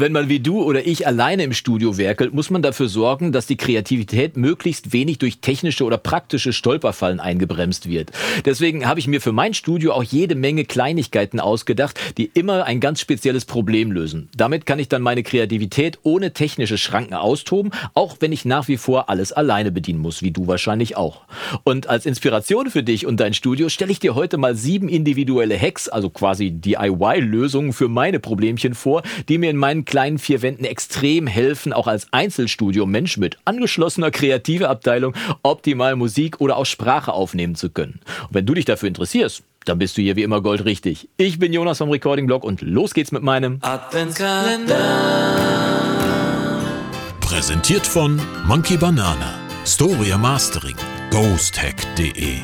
Wenn man wie du oder ich alleine im Studio werkelt, muss man dafür sorgen, dass die Kreativität möglichst wenig durch technische oder praktische Stolperfallen eingebremst wird. Deswegen habe ich mir für mein Studio auch jede Menge Kleinigkeiten ausgedacht, die immer ein ganz spezielles Problem lösen. Damit kann ich dann meine Kreativität ohne technische Schranken austoben, auch wenn ich nach wie vor alles alleine bedienen muss, wie du wahrscheinlich auch. Und als Inspiration für dich und dein Studio stelle ich dir heute mal sieben individuelle Hacks, also quasi DIY-Lösungen für meine Problemchen vor, die mir in meinen kleinen vier Wänden extrem helfen, auch als Einzelstudio-Mensch mit angeschlossener kreativer Abteilung optimal Musik oder auch Sprache aufnehmen zu können. Und wenn du dich dafür interessierst, dann bist du hier wie immer goldrichtig. Ich bin Jonas vom Recording Blog und los geht's mit meinem Adventskalender. Präsentiert von Monkey Banana, Storia Mastering, ghosthack.de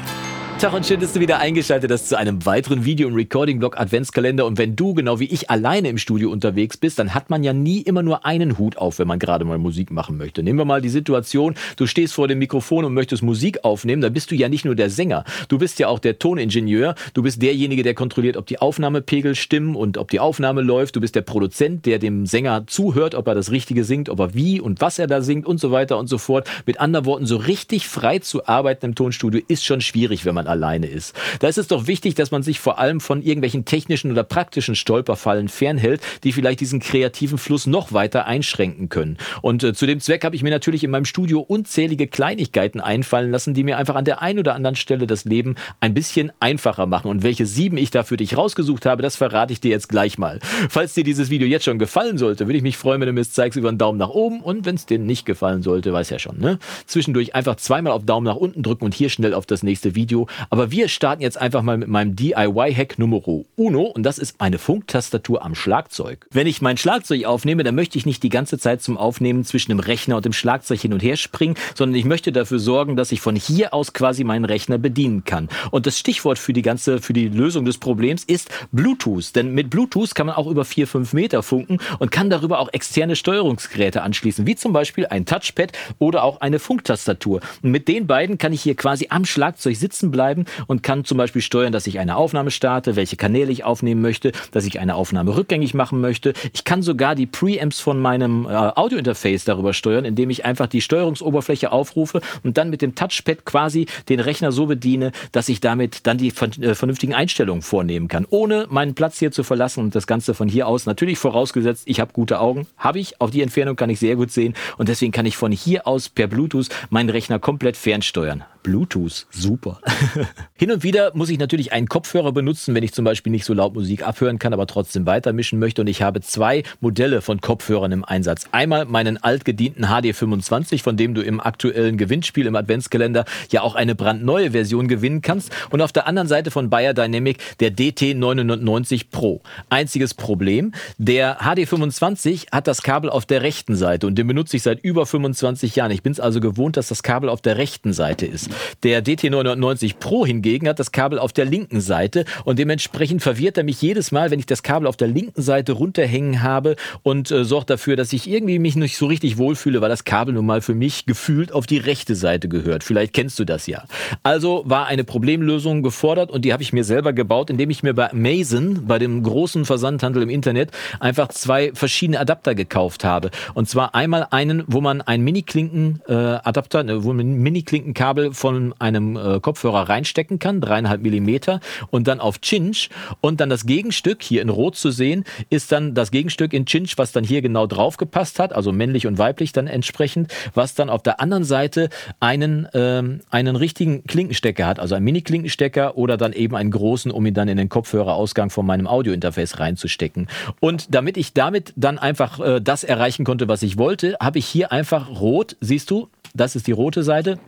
Tag und schön, dass du wieder eingeschaltet hast zu einem weiteren Video- und Recording-Blog Adventskalender. Und wenn du, genau wie ich, alleine im Studio unterwegs bist, dann hat man ja nie immer nur einen Hut auf, wenn man gerade mal Musik machen möchte. Nehmen wir mal die Situation, du stehst vor dem Mikrofon und möchtest Musik aufnehmen, dann bist du ja nicht nur der Sänger, du bist ja auch der Toningenieur, du bist derjenige, der kontrolliert, ob die Aufnahmepegel stimmen und ob die Aufnahme läuft, du bist der Produzent, der dem Sänger zuhört, ob er das Richtige singt, ob er wie und was er da singt und so weiter und so fort. Mit anderen Worten, so richtig frei zu arbeiten im Tonstudio ist schon schwierig, wenn man man alleine ist. Da ist es doch wichtig, dass man sich vor allem von irgendwelchen technischen oder praktischen Stolperfallen fernhält, die vielleicht diesen kreativen Fluss noch weiter einschränken können. Und äh, zu dem Zweck habe ich mir natürlich in meinem Studio unzählige Kleinigkeiten einfallen lassen, die mir einfach an der einen oder anderen Stelle das Leben ein bisschen einfacher machen. Und welche sieben ich da für dich rausgesucht habe, das verrate ich dir jetzt gleich mal. Falls dir dieses Video jetzt schon gefallen sollte, würde ich mich freuen, wenn du mir es zeigst über einen Daumen nach oben. Und wenn es dir nicht gefallen sollte, weiß ja schon, ne? Zwischendurch einfach zweimal auf Daumen nach unten drücken und hier schnell auf das nächste Video. Aber wir starten jetzt einfach mal mit meinem DIY-Hack Nummer uno und das ist meine Funktastatur am Schlagzeug. Wenn ich mein Schlagzeug aufnehme, dann möchte ich nicht die ganze Zeit zum Aufnehmen zwischen dem Rechner und dem Schlagzeug hin und her springen, sondern ich möchte dafür sorgen, dass ich von hier aus quasi meinen Rechner bedienen kann. Und das Stichwort für die ganze, für die Lösung des Problems ist Bluetooth. Denn mit Bluetooth kann man auch über vier, fünf Meter funken und kann darüber auch externe Steuerungsgeräte anschließen, wie zum Beispiel ein Touchpad oder auch eine Funktastatur. Und mit den beiden kann ich hier quasi am Schlagzeug sitzen bleiben und kann zum Beispiel steuern, dass ich eine Aufnahme starte, welche Kanäle ich aufnehmen möchte, dass ich eine Aufnahme rückgängig machen möchte. Ich kann sogar die Preamps von meinem äh, Audiointerface darüber steuern, indem ich einfach die Steuerungsoberfläche aufrufe und dann mit dem Touchpad quasi den Rechner so bediene, dass ich damit dann die äh, vernünftigen Einstellungen vornehmen kann, ohne meinen Platz hier zu verlassen und das Ganze von hier aus, natürlich vorausgesetzt, ich habe gute Augen, habe ich, auf die Entfernung kann ich sehr gut sehen und deswegen kann ich von hier aus per Bluetooth meinen Rechner komplett fernsteuern. Bluetooth, super. Hin und wieder muss ich natürlich einen Kopfhörer benutzen, wenn ich zum Beispiel nicht so laut Musik abhören kann, aber trotzdem weitermischen möchte. Und ich habe zwei Modelle von Kopfhörern im Einsatz. Einmal meinen altgedienten HD25, von dem du im aktuellen Gewinnspiel im Adventskalender ja auch eine brandneue Version gewinnen kannst. Und auf der anderen Seite von Bayer Dynamic der DT990 Pro. Einziges Problem, der HD25 hat das Kabel auf der rechten Seite und den benutze ich seit über 25 Jahren. Ich bin es also gewohnt, dass das Kabel auf der rechten Seite ist. Der DT990 Pro hingegen hat das Kabel auf der linken Seite und dementsprechend verwirrt er mich jedes Mal, wenn ich das Kabel auf der linken Seite runterhängen habe und äh, sorgt dafür, dass ich irgendwie mich nicht so richtig wohlfühle, weil das Kabel nun mal für mich gefühlt auf die rechte Seite gehört. Vielleicht kennst du das ja. Also war eine Problemlösung gefordert und die habe ich mir selber gebaut, indem ich mir bei Amazon, bei dem großen Versandhandel im Internet, einfach zwei verschiedene Adapter gekauft habe. Und zwar einmal einen, wo man ein Mini-Klinken-Adapter, äh, wo man ein Mini-Klinkenkabel von einem äh, Kopfhörer reinstecken kann, dreieinhalb Millimeter, und dann auf Cinch. Und dann das Gegenstück, hier in Rot zu sehen, ist dann das Gegenstück in Cinch, was dann hier genau drauf gepasst hat, also männlich und weiblich dann entsprechend, was dann auf der anderen Seite einen, ähm, einen richtigen Klinkenstecker hat, also einen Mini-Klinkenstecker oder dann eben einen großen, um ihn dann in den Kopfhörerausgang von meinem Audiointerface reinzustecken. Und damit ich damit dann einfach äh, das erreichen konnte, was ich wollte, habe ich hier einfach rot, siehst du, das ist die rote Seite,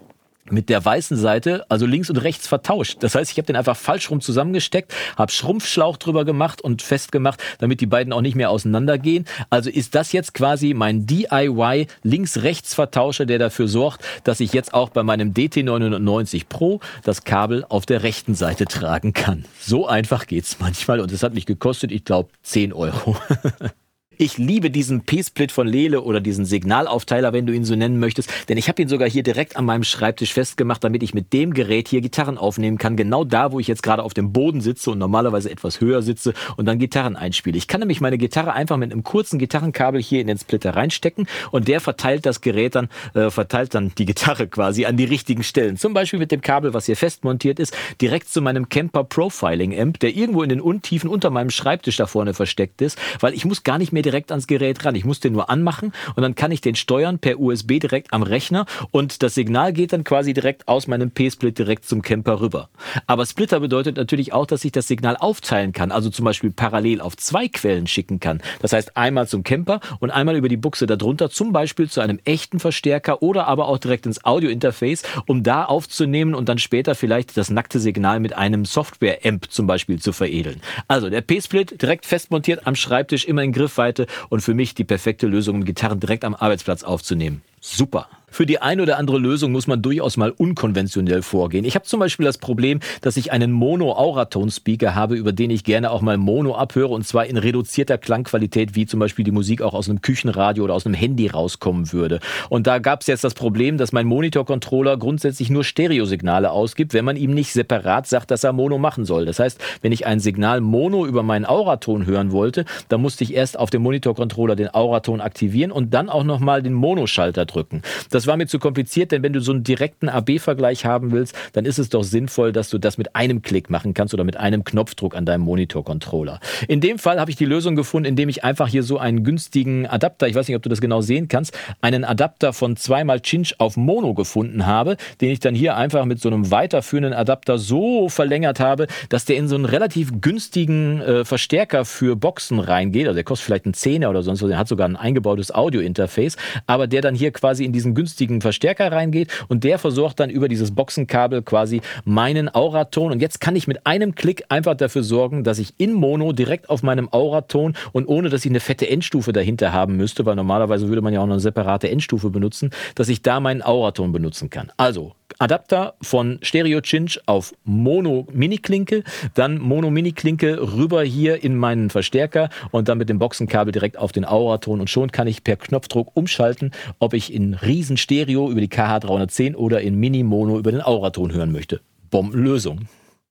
mit der weißen Seite, also links und rechts vertauscht. Das heißt, ich habe den einfach falsch rum zusammengesteckt, habe Schrumpfschlauch drüber gemacht und festgemacht, damit die beiden auch nicht mehr auseinandergehen. Also ist das jetzt quasi mein DIY links-rechts-Vertauscher, der dafür sorgt, dass ich jetzt auch bei meinem DT990 Pro das Kabel auf der rechten Seite tragen kann. So einfach geht's manchmal und es hat mich gekostet, ich glaube, 10 Euro. Ich liebe diesen P-Split von Lele oder diesen Signalaufteiler, wenn du ihn so nennen möchtest, denn ich habe ihn sogar hier direkt an meinem Schreibtisch festgemacht, damit ich mit dem Gerät hier Gitarren aufnehmen kann, genau da, wo ich jetzt gerade auf dem Boden sitze und normalerweise etwas höher sitze und dann Gitarren einspiele. Ich kann nämlich meine Gitarre einfach mit einem kurzen Gitarrenkabel hier in den Splitter reinstecken und der verteilt das Gerät dann, äh, verteilt dann die Gitarre quasi an die richtigen Stellen. Zum Beispiel mit dem Kabel, was hier fest montiert ist, direkt zu meinem Camper Profiling Amp, der irgendwo in den Untiefen unter meinem Schreibtisch da vorne versteckt ist, weil ich muss gar nicht mehr direkt ans Gerät ran. Ich muss den nur anmachen und dann kann ich den steuern per USB direkt am Rechner und das Signal geht dann quasi direkt aus meinem P-Split direkt zum Camper rüber. Aber Splitter bedeutet natürlich auch, dass ich das Signal aufteilen kann, also zum Beispiel parallel auf zwei Quellen schicken kann. Das heißt einmal zum Camper und einmal über die Buchse darunter, zum Beispiel zu einem echten Verstärker oder aber auch direkt ins Audio-Interface, um da aufzunehmen und dann später vielleicht das nackte Signal mit einem Software-Amp zum Beispiel zu veredeln. Also der P-Split direkt fest montiert am Schreibtisch, immer in Griffweite und für mich die perfekte Lösung, um Gitarren direkt am Arbeitsplatz aufzunehmen. Super. Für die eine oder andere Lösung muss man durchaus mal unkonventionell vorgehen. Ich habe zum Beispiel das Problem, dass ich einen Mono-Auraton-Speaker habe, über den ich gerne auch mal Mono abhöre und zwar in reduzierter Klangqualität, wie zum Beispiel die Musik auch aus einem Küchenradio oder aus einem Handy rauskommen würde. Und da gab es jetzt das Problem, dass mein Monitor-Controller grundsätzlich nur Stereosignale ausgibt, wenn man ihm nicht separat sagt, dass er Mono machen soll. Das heißt, wenn ich ein Signal Mono über meinen Auraton hören wollte, dann musste ich erst auf dem Monitor-Controller den Auraton aktivieren und dann auch nochmal den Mono-Schalter drücken. Das das war mir zu kompliziert, denn wenn du so einen direkten AB-Vergleich haben willst, dann ist es doch sinnvoll, dass du das mit einem Klick machen kannst oder mit einem Knopfdruck an deinem Monitor-Controller. In dem Fall habe ich die Lösung gefunden, indem ich einfach hier so einen günstigen Adapter, ich weiß nicht, ob du das genau sehen kannst, einen Adapter von zweimal Cinch auf Mono gefunden habe, den ich dann hier einfach mit so einem weiterführenden Adapter so verlängert habe, dass der in so einen relativ günstigen äh, Verstärker für Boxen reingeht. Also der kostet vielleicht einen Zehner oder sonst was, der hat sogar ein eingebautes Audio-Interface, aber der dann hier quasi in diesen günstigen günstigen Verstärker reingeht und der versorgt dann über dieses Boxenkabel quasi meinen Auraton. Und jetzt kann ich mit einem Klick einfach dafür sorgen, dass ich in Mono direkt auf meinem Auraton und ohne dass ich eine fette Endstufe dahinter haben müsste, weil normalerweise würde man ja auch noch eine separate Endstufe benutzen, dass ich da meinen Auraton benutzen kann. Also Adapter von Stereo Cinch auf Mono Mini Klinke, dann Mono Mini Klinke rüber hier in meinen Verstärker und dann mit dem Boxenkabel direkt auf den Auraton und schon kann ich per Knopfdruck umschalten, ob ich in Riesen Stereo über die KH310 oder in Mini Mono über den Auraton hören möchte. Bombenlösung.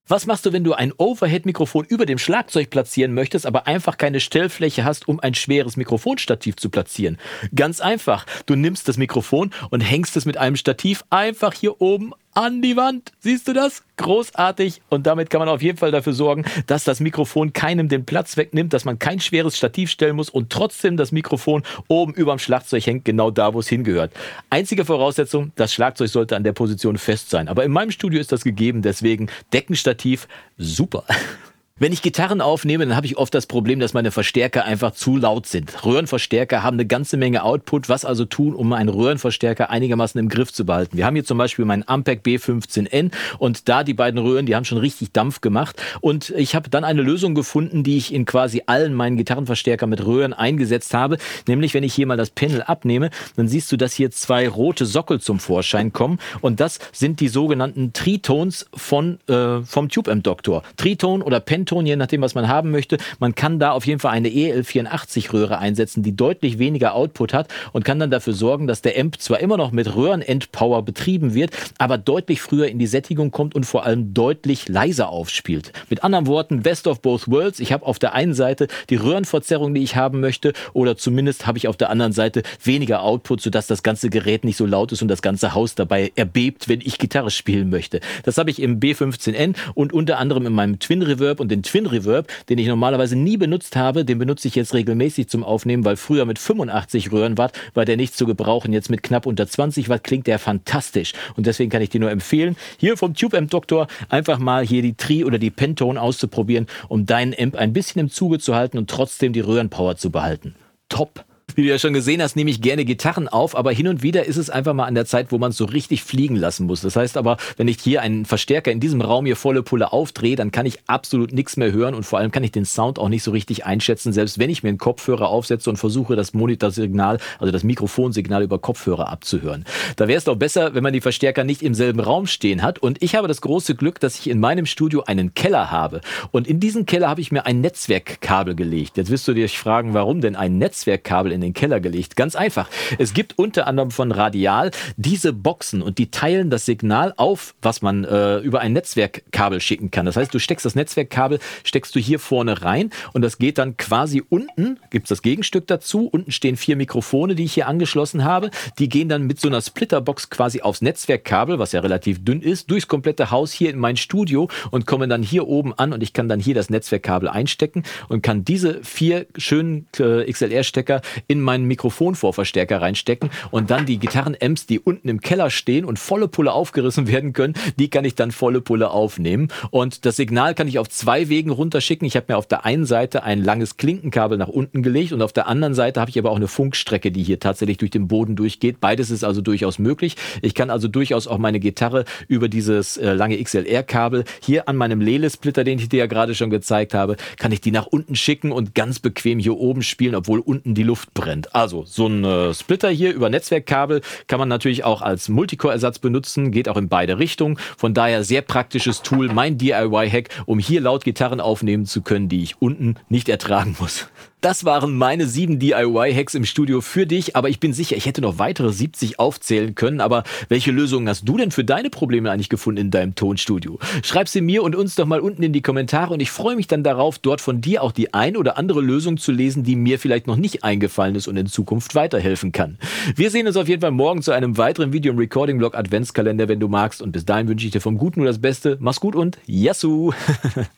Was machst du, wenn du ein Overhead-Mikrofon über dem Schlagzeug platzieren möchtest, aber einfach keine Stellfläche hast, um ein schweres Mikrofonstativ zu platzieren? Ganz einfach. Du nimmst das Mikrofon und hängst es mit einem Stativ einfach hier oben an die Wand. Siehst du das? Großartig. Und damit kann man auf jeden Fall dafür sorgen, dass das Mikrofon keinem den Platz wegnimmt, dass man kein schweres Stativ stellen muss und trotzdem das Mikrofon oben über dem Schlagzeug hängt, genau da, wo es hingehört. Einzige Voraussetzung, das Schlagzeug sollte an der Position fest sein. Aber in meinem Studio ist das gegeben, deswegen Deckenstativ super. Wenn ich Gitarren aufnehme, dann habe ich oft das Problem, dass meine Verstärker einfach zu laut sind. Röhrenverstärker haben eine ganze Menge Output. Was also tun, um einen Röhrenverstärker einigermaßen im Griff zu behalten? Wir haben hier zum Beispiel meinen Ampeg B15N und da die beiden Röhren, die haben schon richtig Dampf gemacht. Und ich habe dann eine Lösung gefunden, die ich in quasi allen meinen Gitarrenverstärkern mit Röhren eingesetzt habe. Nämlich, wenn ich hier mal das Panel abnehme, dann siehst du, dass hier zwei rote Sockel zum Vorschein kommen. Und das sind die sogenannten Tritones von, äh, vom Tube Amp Doktor. Triton oder Penton Ton, je nachdem, was man haben möchte. Man kann da auf jeden Fall eine EL84-Röhre einsetzen, die deutlich weniger Output hat und kann dann dafür sorgen, dass der Amp zwar immer noch mit Röhrenendpower betrieben wird, aber deutlich früher in die Sättigung kommt und vor allem deutlich leiser aufspielt. Mit anderen Worten, best of both worlds. Ich habe auf der einen Seite die Röhrenverzerrung, die ich haben möchte, oder zumindest habe ich auf der anderen Seite weniger Output, sodass das ganze Gerät nicht so laut ist und das ganze Haus dabei erbebt, wenn ich Gitarre spielen möchte. Das habe ich im B15N und unter anderem in meinem Twin Reverb und den Twin Reverb, den ich normalerweise nie benutzt habe, den benutze ich jetzt regelmäßig zum Aufnehmen, weil früher mit 85 Röhrenwatt war der nicht zu gebrauchen. Jetzt mit knapp unter 20 Watt klingt der fantastisch. Und deswegen kann ich dir nur empfehlen, hier vom Tube Amp Doktor einfach mal hier die Tri oder die Pentone auszuprobieren, um deinen Amp ein bisschen im Zuge zu halten und trotzdem die Röhrenpower zu behalten. Top! Wie du ja schon gesehen hast, nehme ich gerne Gitarren auf, aber hin und wieder ist es einfach mal an der Zeit, wo man es so richtig fliegen lassen muss. Das heißt aber, wenn ich hier einen Verstärker in diesem Raum hier volle Pulle aufdrehe, dann kann ich absolut nichts mehr hören und vor allem kann ich den Sound auch nicht so richtig einschätzen, selbst wenn ich mir einen Kopfhörer aufsetze und versuche, das Monitorsignal, also das Mikrofonsignal über Kopfhörer abzuhören. Da wäre es doch besser, wenn man die Verstärker nicht im selben Raum stehen hat. Und ich habe das große Glück, dass ich in meinem Studio einen Keller habe. Und in diesen Keller habe ich mir ein Netzwerkkabel gelegt. Jetzt wirst du dich fragen, warum denn ein Netzwerkkabel in den Keller gelegt? Ganz einfach. Es gibt unter anderem von Radial diese Boxen und die teilen das Signal auf, was man äh, über ein Netzwerkkabel schicken kann. Das heißt, du steckst das Netzwerkkabel, steckst du hier vorne rein und das geht dann quasi unten, gibt es das Gegenstück dazu. Unten stehen vier Mikrofone, die ich hier angeschlossen habe. Die gehen dann mit so einer Splitterbox quasi aufs Netzwerkkabel, was ja relativ dünn ist, durchs komplette Haus hier in mein Studio und kommen dann hier oben an und ich kann dann hier das Netzwerkkabel einstecken und kann diese vier schönen äh, XLR-Stecker in meinen Mikrofonvorverstärker reinstecken und dann die Gitarren-Amps, die unten im Keller stehen und volle Pulle aufgerissen werden können, die kann ich dann volle Pulle aufnehmen. Und das Signal kann ich auf zwei Wegen runterschicken. Ich habe mir auf der einen Seite ein langes Klinkenkabel nach unten gelegt und auf der anderen Seite habe ich aber auch eine Funkstrecke, die hier tatsächlich durch den Boden durchgeht. Beides ist also durchaus möglich. Ich kann also durchaus auch meine Gitarre über dieses äh, lange XLR-Kabel hier an meinem Lele-Splitter, den ich dir ja gerade schon gezeigt habe, kann ich die nach unten schicken und ganz bequem hier oben spielen, obwohl unten die Luft brennt. Also so ein äh, Splitter hier über Netzwerkkabel kann man natürlich auch als Multicore-Ersatz benutzen, geht auch in beide Richtungen. Von daher sehr praktisches Tool, mein DIY-Hack, um hier laut Gitarren aufnehmen zu können, die ich unten nicht ertragen muss. Das waren meine sieben DIY-Hacks im Studio für dich, aber ich bin sicher, ich hätte noch weitere 70 aufzählen können. Aber welche Lösungen hast du denn für deine Probleme eigentlich gefunden in deinem Tonstudio? Schreib sie mir und uns doch mal unten in die Kommentare und ich freue mich dann darauf, dort von dir auch die ein oder andere Lösung zu lesen, die mir vielleicht noch nicht eingefallen ist und in Zukunft weiterhelfen kann. Wir sehen uns auf jeden Fall morgen zu einem weiteren Video im Recording-Blog Adventskalender, wenn du magst. Und bis dahin wünsche ich dir vom Guten nur das Beste. Mach's gut und Yassou!